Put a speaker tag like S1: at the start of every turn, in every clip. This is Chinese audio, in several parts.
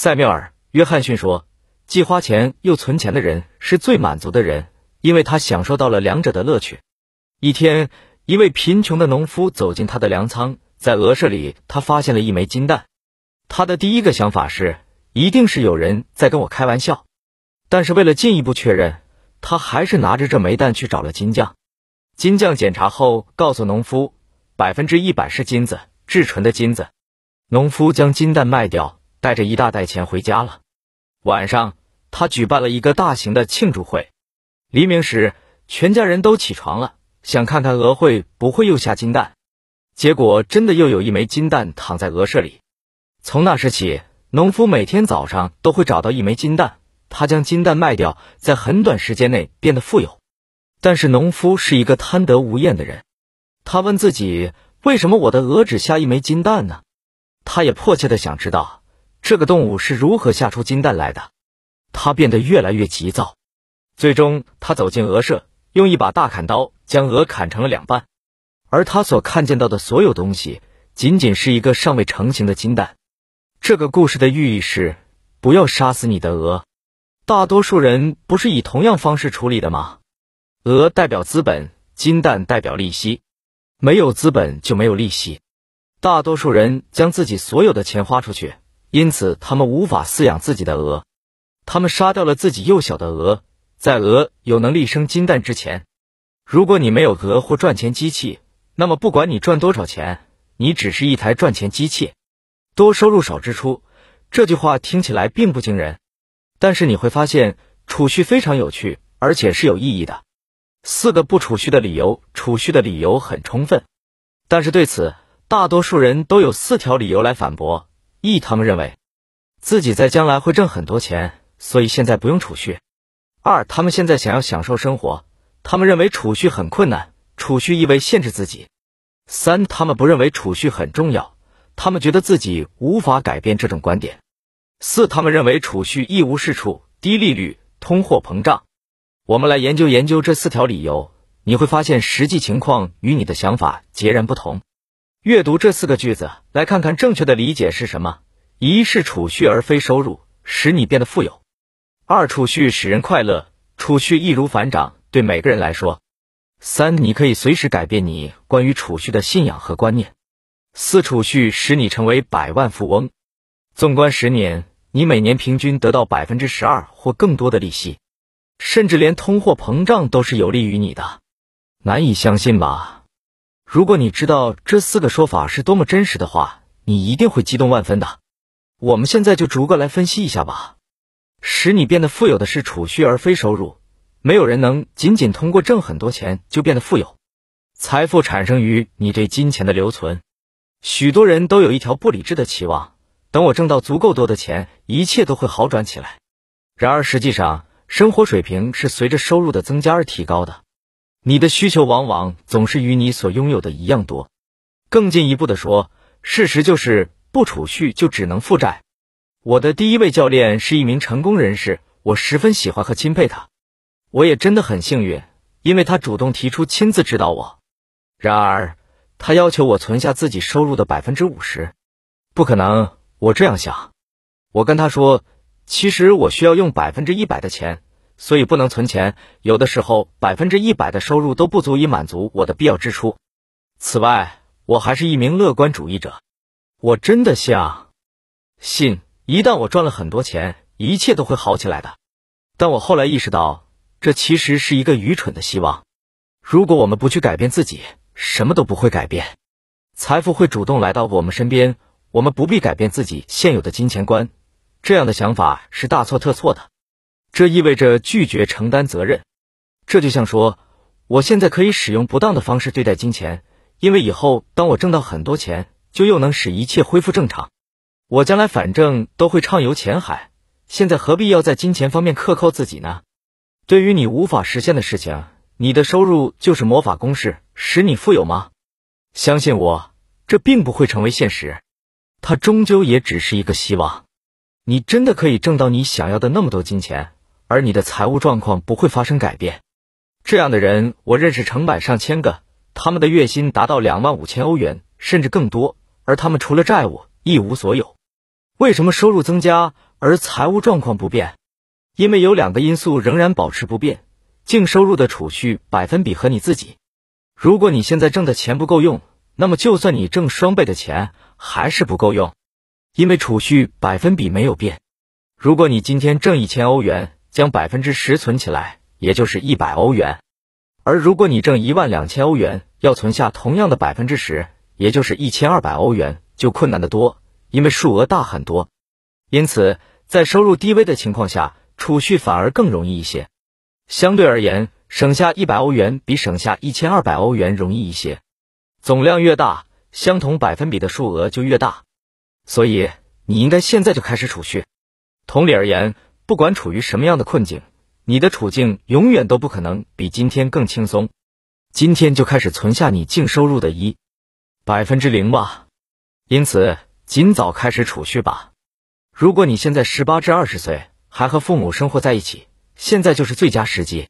S1: 塞缪尔·约翰逊说：“既花钱又存钱的人是最满足的人，因为他享受到了两者的乐趣。”一天，一位贫穷的农夫走进他的粮仓，在鹅舍里，他发现了一枚金蛋。他的第一个想法是，一定是有人在跟我开玩笑。但是为了进一步确认，他还是拿着这枚蛋去找了金匠。金匠检查后告诉农夫，百分之一百是金子，至纯的金子。农夫将金蛋卖掉。带着一大袋钱回家了。晚上，他举办了一个大型的庆祝会。黎明时，全家人都起床了，想看看鹅会不会又下金蛋。结果，真的又有一枚金蛋躺在鹅舍里。从那时起，农夫每天早上都会找到一枚金蛋，他将金蛋卖掉，在很短时间内变得富有。但是，农夫是一个贪得无厌的人。他问自己：为什么我的鹅只下一枚金蛋呢？他也迫切的想知道。这个动物是如何下出金蛋来的？他变得越来越急躁，最终他走进鹅舍，用一把大砍刀将鹅砍成了两半。而他所看见到的所有东西，仅仅是一个尚未成型的金蛋。这个故事的寓意是：不要杀死你的鹅。大多数人不是以同样方式处理的吗？鹅代表资本，金蛋代表利息。没有资本就没有利息。大多数人将自己所有的钱花出去。因此，他们无法饲养自己的鹅，他们杀掉了自己幼小的鹅。在鹅有能力生金蛋之前，如果你没有鹅或赚钱机器，那么不管你赚多少钱，你只是一台赚钱机器。多收入少支出，这句话听起来并不惊人，但是你会发现储蓄非常有趣，而且是有意义的。四个不储蓄的理由，储蓄的理由很充分，但是对此，大多数人都有四条理由来反驳。一，他们认为自己在将来会挣很多钱，所以现在不用储蓄。二，他们现在想要享受生活，他们认为储蓄很困难，储蓄意味限制自己。三，他们不认为储蓄很重要，他们觉得自己无法改变这种观点。四，他们认为储蓄一无是处，低利率，通货膨胀。我们来研究研究这四条理由，你会发现实际情况与你的想法截然不同。阅读这四个句子，来看看正确的理解是什么。一是储蓄而非收入，使你变得富有；二储蓄使人快乐，储蓄易如反掌，对每个人来说；三你可以随时改变你关于储蓄的信仰和观念；四储蓄使你成为百万富翁。纵观十年，你每年平均得到百分之十二或更多的利息，甚至连通货膨胀都是有利于你的，难以相信吧？如果你知道这四个说法是多么真实的话，你一定会激动万分的。我们现在就逐个来分析一下吧。使你变得富有的是储蓄而非收入。没有人能仅仅通过挣很多钱就变得富有。财富产生于你对金钱的留存。许多人都有一条不理智的期望：等我挣到足够多的钱，一切都会好转起来。然而实际上，生活水平是随着收入的增加而提高的。你的需求往往总是与你所拥有的一样多。更进一步的说，事实就是不储蓄就只能负债。我的第一位教练是一名成功人士，我十分喜欢和钦佩他。我也真的很幸运，因为他主动提出亲自指导我。然而，他要求我存下自己收入的百分之五十。不可能，我这样想。我跟他说，其实我需要用百分之一百的钱。所以不能存钱，有的时候百分之一百的收入都不足以满足我的必要支出。此外，我还是一名乐观主义者，我真的相信一旦我赚了很多钱，一切都会好起来的。但我后来意识到，这其实是一个愚蠢的希望。如果我们不去改变自己，什么都不会改变，财富会主动来到我们身边，我们不必改变自己现有的金钱观。这样的想法是大错特错的。这意味着拒绝承担责任，这就像说，我现在可以使用不当的方式对待金钱，因为以后当我挣到很多钱，就又能使一切恢复正常。我将来反正都会畅游钱海，现在何必要在金钱方面克扣自己呢？对于你无法实现的事情，你的收入就是魔法公式，使你富有吗？相信我，这并不会成为现实，它终究也只是一个希望。你真的可以挣到你想要的那么多金钱？而你的财务状况不会发生改变，这样的人我认识成百上千个，他们的月薪达到两万五千欧元甚至更多，而他们除了债务一无所有。为什么收入增加而财务状况不变。因为有两个因素仍然保持不变：净收入的储蓄百分比和你自己。如果你现在挣的钱不够用，那么就算你挣双倍的钱，还是不够用，因为储蓄百分比没有变。如果你今天挣一千欧元，将百分之十存起来，也就是一百欧元；而如果你挣一万两千欧元，要存下同样的百分之十，也就是一千二百欧元，就困难得多，因为数额大很多。因此，在收入低微的情况下，储蓄反而更容易一些，相对而言，省下一百欧元比省下一千二百欧元容易一些。总量越大，相同百分比的数额就越大。所以，你应该现在就开始储蓄。同理而言，不管处于什么样的困境，你的处境永远都不可能比今天更轻松。今天就开始存下你净收入的一百分之零吧。因此，尽早开始储蓄吧。如果你现在十八至二十岁，还和父母生活在一起，现在就是最佳时机。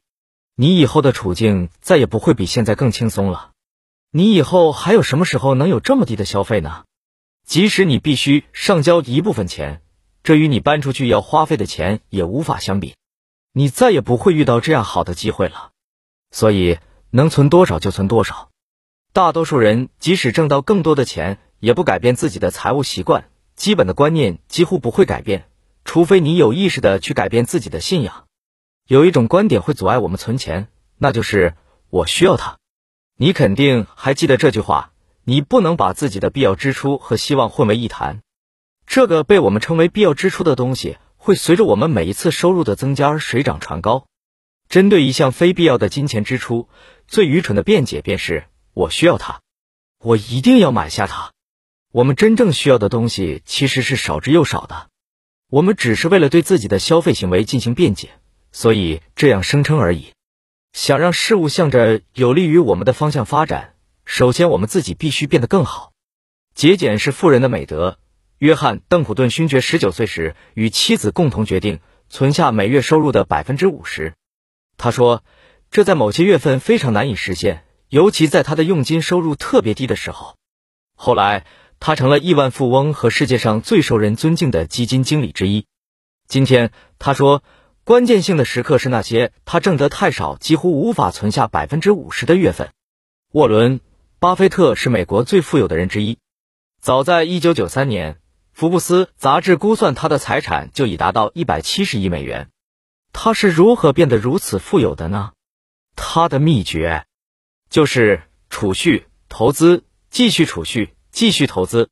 S1: 你以后的处境再也不会比现在更轻松了。你以后还有什么时候能有这么低的消费呢？即使你必须上交一部分钱，这与你搬出去要花费的钱也无法相比。你再也不会遇到这样好的机会了。所以能存多少就存多少。大多数人即使挣到更多的钱，也不改变自己的财务习惯，基本的观念几乎不会改变。除非你有意识的去改变自己的信仰，有一种观点会阻碍我们存钱，那就是我需要它。你肯定还记得这句话：你不能把自己的必要支出和希望混为一谈。这个被我们称为必要支出的东西，会随着我们每一次收入的增加而水涨船高。针对一项非必要的金钱支出，最愚蠢的辩解便是我需要它，我一定要买下它。我们真正需要的东西其实是少之又少的。我们只是为了对自己的消费行为进行辩解，所以这样声称而已。想让事物向着有利于我们的方向发展，首先我们自己必须变得更好。节俭是富人的美德。约翰·邓普顿勋爵十九岁时与妻子共同决定存下每月收入的百分之五十。他说，这在某些月份非常难以实现，尤其在他的佣金收入特别低的时候。后来。他成了亿万富翁和世界上最受人尊敬的基金经理之一。今天他说，关键性的时刻是那些他挣得太少，几乎无法存下百分之五十的月份。沃伦·巴菲特是美国最富有的人之一。早在一九九三年，福布斯杂志估算他的财产就已达到一百七十亿美元。他是如何变得如此富有的呢？他的秘诀就是储蓄、投资、继续储蓄。继续投资。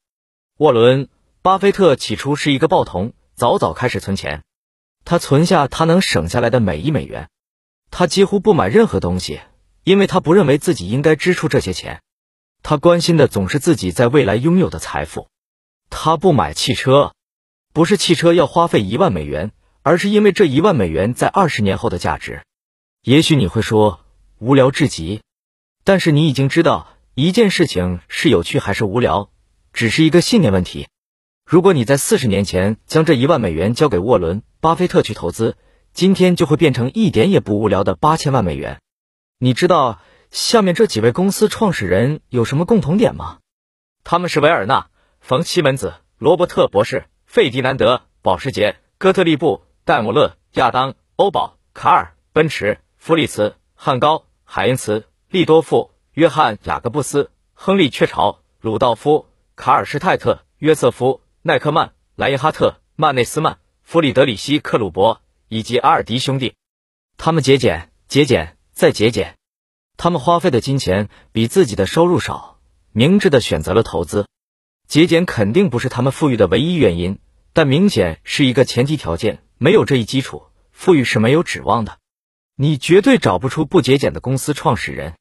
S1: 沃伦·巴菲特起初是一个报童，早早开始存钱。他存下他能省下来的每一美元。他几乎不买任何东西，因为他不认为自己应该支出这些钱。他关心的总是自己在未来拥有的财富。他不买汽车，不是汽车要花费一万美元，而是因为这一万美元在二十年后的价值。也许你会说无聊至极，但是你已经知道。一件事情是有趣还是无聊，只是一个信念问题。如果你在四十年前将这一万美元交给沃伦·巴菲特去投资，今天就会变成一点也不无聊的八千万美元。你知道下面这几位公司创始人有什么共同点吗？他们是维尔纳·冯·西门子、罗伯特博士、费迪南德·保时捷、哥特利布、戴姆勒、亚当·欧宝、卡尔、奔驰、弗里茨、汉高、海因茨、利多夫。约翰·雅各布斯、亨利·雀巢、鲁道夫、卡尔施泰特、约瑟夫·奈克曼、莱因哈特·曼内斯曼、弗里德里希·克鲁伯以及阿尔迪兄弟，他们节俭、节俭再节俭。他们花费的金钱比自己的收入少，明智的选择了投资。节俭肯定不是他们富裕的唯一原因，但明显是一个前提条件。没有这一基础，富裕是没有指望的。你绝对找不出不节俭的公司创始人。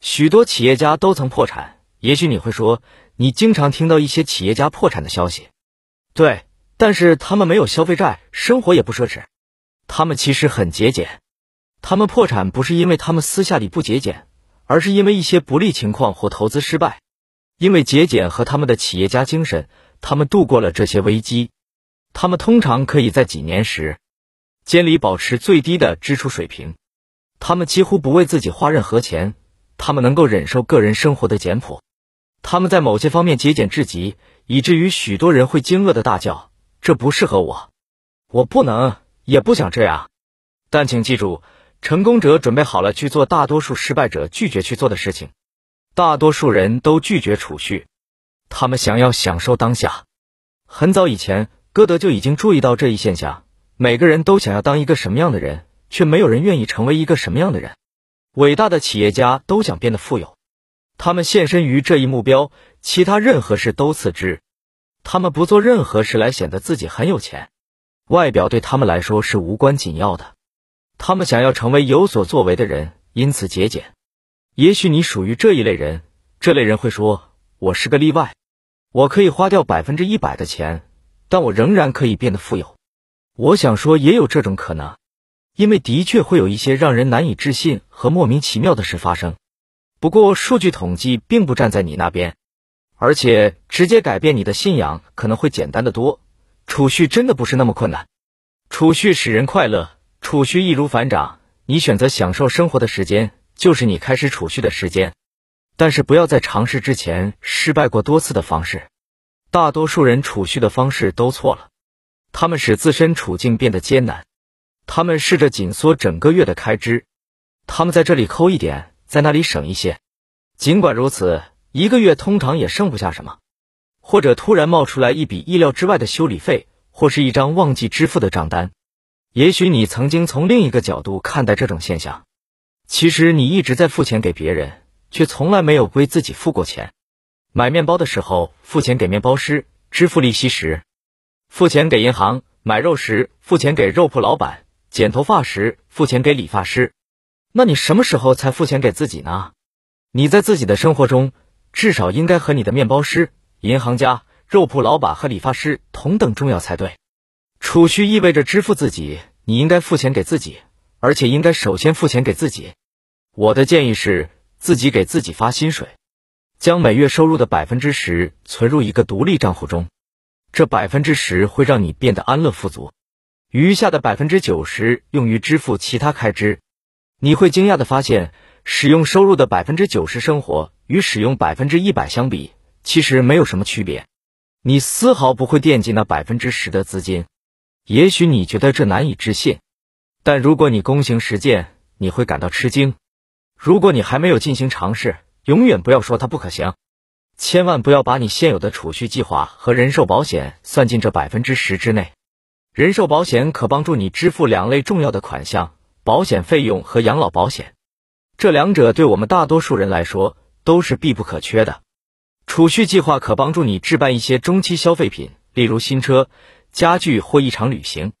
S1: 许多企业家都曾破产，也许你会说，你经常听到一些企业家破产的消息。对，但是他们没有消费债，生活也不奢侈，他们其实很节俭。他们破产不是因为他们私下里不节俭，而是因为一些不利情况或投资失败。因为节俭和他们的企业家精神，他们度过了这些危机。他们通常可以在几年时间里保持最低的支出水平。他们几乎不为自己花任何钱。他们能够忍受个人生活的简朴，他们在某些方面节俭至极，以至于许多人会惊愕的大叫：“这不适合我。”我不能，也不想这样。但请记住，成功者准备好了去做大多数失败者拒绝去做的事情。大多数人都拒绝储蓄，他们想要享受当下。很早以前，歌德就已经注意到这一现象。每个人都想要当一个什么样的人，却没有人愿意成为一个什么样的人。伟大的企业家都想变得富有，他们献身于这一目标，其他任何事都次之。他们不做任何事来显得自己很有钱，外表对他们来说是无关紧要的。他们想要成为有所作为的人，因此节俭。也许你属于这一类人，这类人会说：“我是个例外，我可以花掉百分之一百的钱，但我仍然可以变得富有。”我想说，也有这种可能，因为的确会有一些让人难以置信和莫名其妙的事发生。不过，数据统计并不站在你那边，而且直接改变你的信仰可能会简单的多。储蓄真的不是那么困难，储蓄使人快乐，储蓄易如反掌。你选择享受生活的时间，就是你开始储蓄的时间。但是，不要在尝试之前失败过多次的方式。大多数人储蓄的方式都错了。他们使自身处境变得艰难，他们试着紧缩整个月的开支，他们在这里抠一点，在那里省一些。尽管如此，一个月通常也剩不下什么，或者突然冒出来一笔意料之外的修理费，或是一张忘记支付的账单。也许你曾经从另一个角度看待这种现象，其实你一直在付钱给别人，却从来没有为自己付过钱。买面包的时候付钱给面包师，支付利息时。付钱给银行买肉时，付钱给肉铺老板；剪头发时，付钱给理发师。那你什么时候才付钱给自己呢？你在自己的生活中，至少应该和你的面包师、银行家、肉铺老板和理发师同等重要才对。储蓄意味着支付自己，你应该付钱给自己，而且应该首先付钱给自己。我的建议是，自己给自己发薪水，将每月收入的百分之十存入一个独立账户中。这百分之十会让你变得安乐富足，余下的百分之九十用于支付其他开支。你会惊讶的发现，使用收入的百分之九十生活与使用百分之一百相比，其实没有什么区别。你丝毫不会惦记那百分之十的资金。也许你觉得这难以置信，但如果你躬行实践，你会感到吃惊。如果你还没有进行尝试，永远不要说它不可行。千万不要把你现有的储蓄计划和人寿保险算进这百分之十之内。人寿保险可帮助你支付两类重要的款项：保险费用和养老保险。这两者对我们大多数人来说都是必不可缺的。储蓄计划可帮助你置办一些中期消费品，例如新车、家具或一场旅行。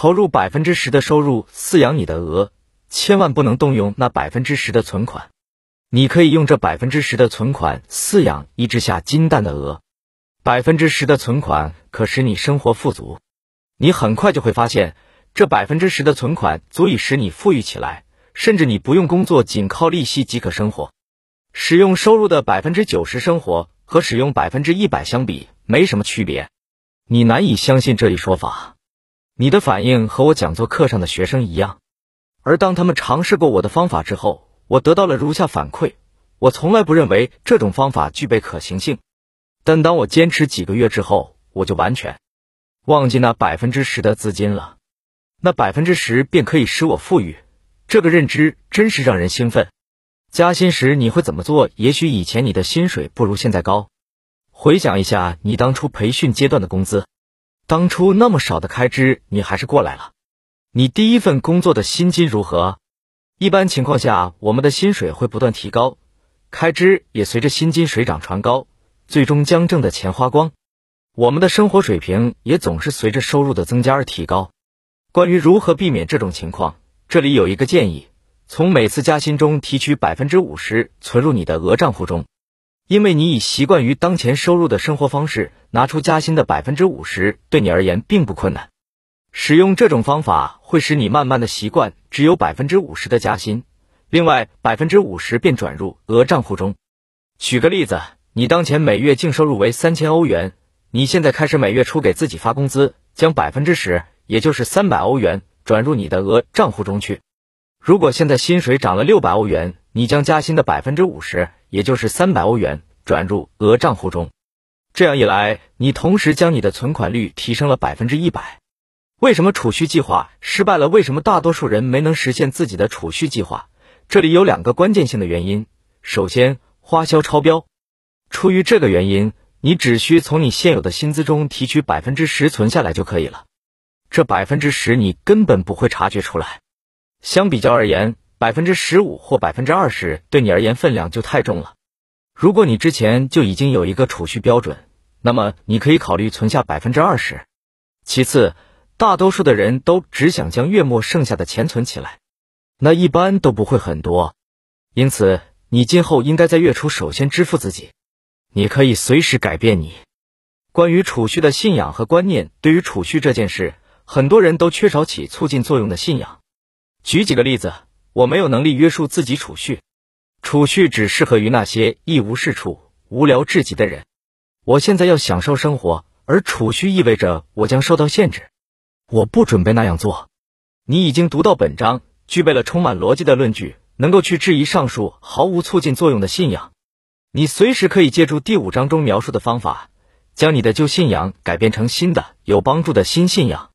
S1: 投入百分之十的收入饲养你的鹅，千万不能动用那百分之十的存款。你可以用这百分之十的存款饲养一只下金蛋的鹅，百分之十的存款可使你生活富足。你很快就会发现，这百分之十的存款足以使你富裕起来，甚至你不用工作，仅靠利息即可生活。使用收入的百分之九十生活和使用百分之一百相比没什么区别。你难以相信这一说法，你的反应和我讲座课上的学生一样。而当他们尝试过我的方法之后，我得到了如下反馈：我从来不认为这种方法具备可行性，但当我坚持几个月之后，我就完全忘记那百分之十的资金了。那百分之十便可以使我富裕，这个认知真是让人兴奋。加薪时你会怎么做？也许以前你的薪水不如现在高。回想一下你当初培训阶段的工资，当初那么少的开支，你还是过来了。你第一份工作的薪金如何？一般情况下，我们的薪水会不断提高，开支也随着薪金水涨船高，最终将挣的钱花光。我们的生活水平也总是随着收入的增加而提高。关于如何避免这种情况，这里有一个建议：从每次加薪中提取百分之五十存入你的额账户中，因为你已习惯于当前收入的生活方式，拿出加薪的百分之五十对你而言并不困难。使用这种方法会使你慢慢的习惯只有百分之五十的加薪，另外百分之五十便转入额账户中。举个例子，你当前每月净收入为三千欧元，你现在开始每月初给自己发工资，将百分之十，也就是三百欧元转入你的额账户中去。如果现在薪水涨了六百欧元，你将加薪的百分之五十，也就是三百欧元转入额账户中。这样一来，你同时将你的存款率提升了百分之一百。为什么储蓄计划失败了？为什么大多数人没能实现自己的储蓄计划？这里有两个关键性的原因。首先，花销超标。出于这个原因，你只需从你现有的薪资中提取百分之十存下来就可以了。这百分之十你根本不会察觉出来。相比较而言，百分之十五或百分之二十对你而言分量就太重了。如果你之前就已经有一个储蓄标准，那么你可以考虑存下百分之二十。其次，大多数的人都只想将月末剩下的钱存起来，那一般都不会很多。因此，你今后应该在月初首先支付自己。你可以随时改变你关于储蓄的信仰和观念。对于储蓄这件事，很多人都缺少起促进作用的信仰。举几个例子，我没有能力约束自己储蓄。储蓄只适合于那些一无是处、无聊至极的人。我现在要享受生活，而储蓄意味着我将受到限制。我不准备那样做。你已经读到本章，具备了充满逻辑的论据，能够去质疑上述毫无促进作用的信仰。你随时可以借助第五章中描述的方法，将你的旧信仰改变成新的、有帮助的新信仰。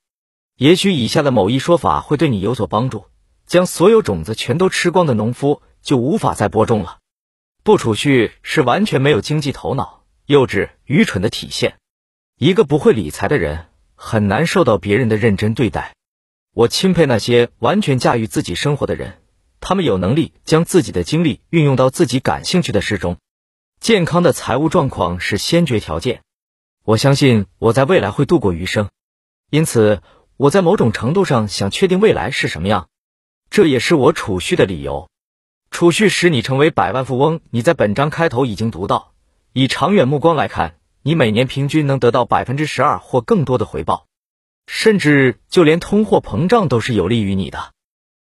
S1: 也许以下的某一说法会对你有所帮助：将所有种子全都吃光的农夫。就无法再播种了。不储蓄是完全没有经济头脑、幼稚、愚蠢的体现。一个不会理财的人很难受到别人的认真对待。我钦佩那些完全驾驭自己生活的人，他们有能力将自己的精力运用到自己感兴趣的事中。健康的财务状况是先决条件。我相信我在未来会度过余生，因此我在某种程度上想确定未来是什么样。这也是我储蓄的理由。储蓄使你成为百万富翁。你在本章开头已经读到，以长远目光来看，你每年平均能得到百分之十二或更多的回报，甚至就连通货膨胀都是有利于你的。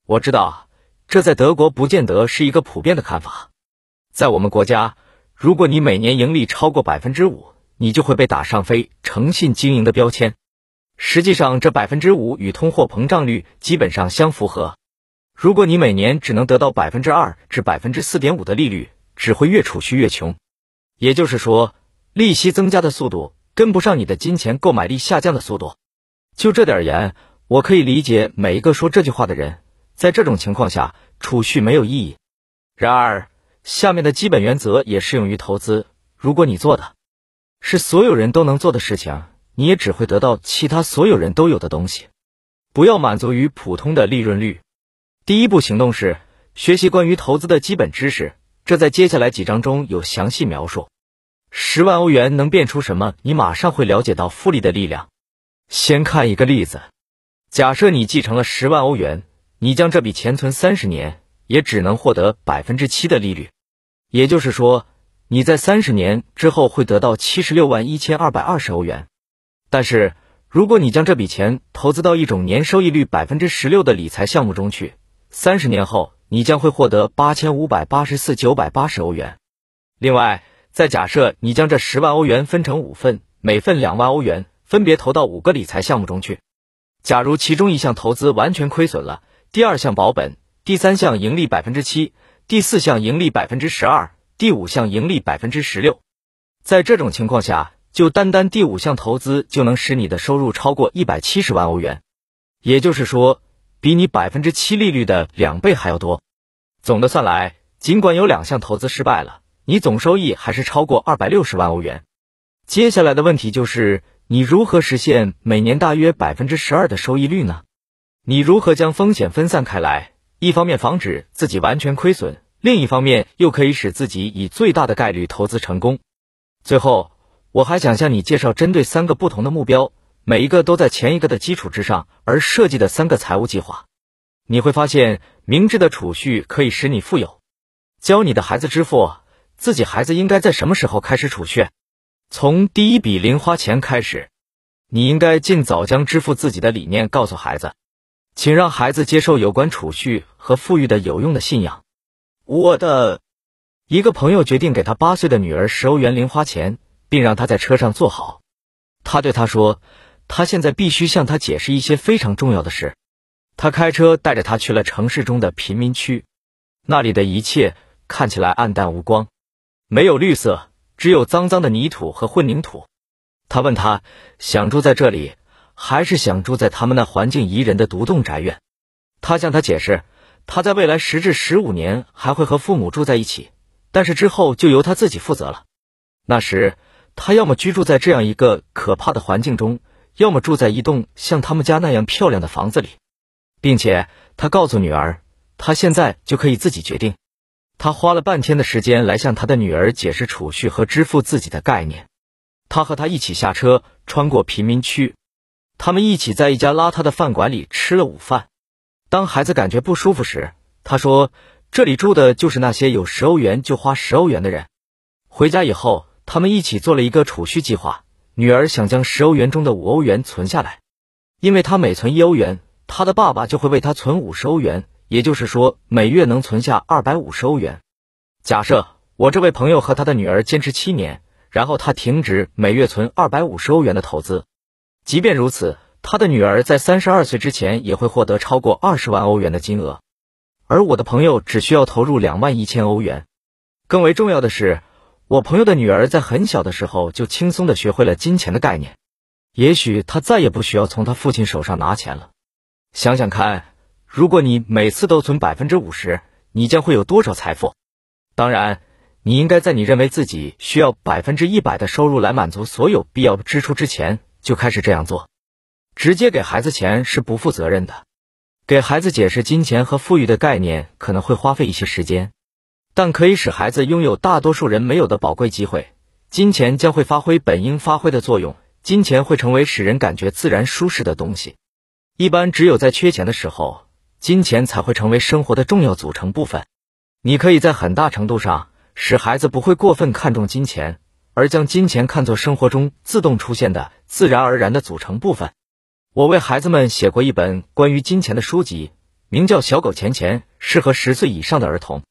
S1: 我知道，这在德国不见得是一个普遍的看法。在我们国家，如果你每年盈利超过百分之五，你就会被打上非诚信经营的标签。实际上，这百分之五与通货膨胀率基本上相符合。如果你每年只能得到百分之二至百分之四点五的利率，只会越储蓄越穷。也就是说，利息增加的速度跟不上你的金钱购买力下降的速度。就这点而言，我可以理解每一个说这句话的人。在这种情况下，储蓄没有意义。然而，下面的基本原则也适用于投资。如果你做的是所有人都能做的事情，你也只会得到其他所有人都有的东西。不要满足于普通的利润率。第一步行动是学习关于投资的基本知识，这在接下来几章中有详细描述。十万欧元能变出什么？你马上会了解到复利的力量。先看一个例子：假设你继承了十万欧元，你将这笔钱存三十年，也只能获得百分之七的利率。也就是说，你在三十年之后会得到七十六万一千二百二十欧元。但是，如果你将这笔钱投资到一种年收益率百分之十六的理财项目中去，三十年后，你将会获得八千五百八十四九百八十欧元。另外，再假设你将这十万欧元分成五份，每份两万欧元，分别投到五个理财项目中去。假如其中一项投资完全亏损了，第二项保本，第三项盈利百分之七，第四项盈利百分之十二，第五项盈利百分之十六。在这种情况下，就单单第五项投资就能使你的收入超过一百七十万欧元。也就是说。比你百分之七利率的两倍还要多。总的算来，尽管有两项投资失败了，你总收益还是超过二百六十万欧元。接下来的问题就是，你如何实现每年大约百分之十二的收益率呢？你如何将风险分散开来，一方面防止自己完全亏损，另一方面又可以使自己以最大的概率投资成功？最后，我还想向你介绍针对三个不同的目标。每一个都在前一个的基础之上而设计的三个财务计划，你会发现明智的储蓄可以使你富有。教你的孩子支付，自己孩子应该在什么时候开始储蓄？从第一笔零花钱开始。你应该尽早将支付自己的理念告诉孩子，请让孩子接受有关储蓄和富裕的有用的信仰。我的一个朋友决定给他八岁的女儿十欧元零花钱，并让她在车上坐好。他对她说。他现在必须向他解释一些非常重要的事。他开车带着他去了城市中的贫民区，那里的一切看起来暗淡无光，没有绿色，只有脏脏的泥土和混凝土。他问他想住在这里，还是想住在他们那环境宜人的独栋宅院。他向他解释，他在未来十至十五年还会和父母住在一起，但是之后就由他自己负责了。那时，他要么居住在这样一个可怕的环境中，要么住在一栋像他们家那样漂亮的房子里，并且他告诉女儿，他现在就可以自己决定。他花了半天的时间来向他的女儿解释储蓄和支付自己的概念。他和他一起下车，穿过贫民区，他们一起在一家邋遢的饭馆里吃了午饭。当孩子感觉不舒服时，他说：“这里住的就是那些有十欧元就花十欧元的人。”回家以后，他们一起做了一个储蓄计划。女儿想将十欧元中的五欧元存下来，因为她每存一欧元，她的爸爸就会为她存五十欧元。也就是说，每月能存下二百五十欧元。假设我这位朋友和他的女儿坚持七年，然后他停止每月存二百五十欧元的投资。即便如此，他的女儿在三十二岁之前也会获得超过二十万欧元的金额，而我的朋友只需要投入两万一千欧元。更为重要的是，我朋友的女儿在很小的时候就轻松的学会了金钱的概念，也许她再也不需要从她父亲手上拿钱了。想想看。如果你每次都存百分之五十，你将会有多少财富？当然，你应该在你认为自己需要百分之一百的收入来满足所有必要支出之前就开始这样做。直接给孩子钱是不负责任的。给孩子解释金钱和富裕的概念可能会花费一些时间，但可以使孩子拥有大多数人没有的宝贵机会。金钱将会发挥本应发挥的作用，金钱会成为使人感觉自然舒适的东西。一般只有在缺钱的时候。金钱才会成为生活的重要组成部分。你可以在很大程度上使孩子不会过分看重金钱，而将金钱看作生活中自动出现的、自然而然的组成部分。我为孩子们写过一本关于金钱的书籍，名叫《小狗钱钱》，适合十岁以上的儿童。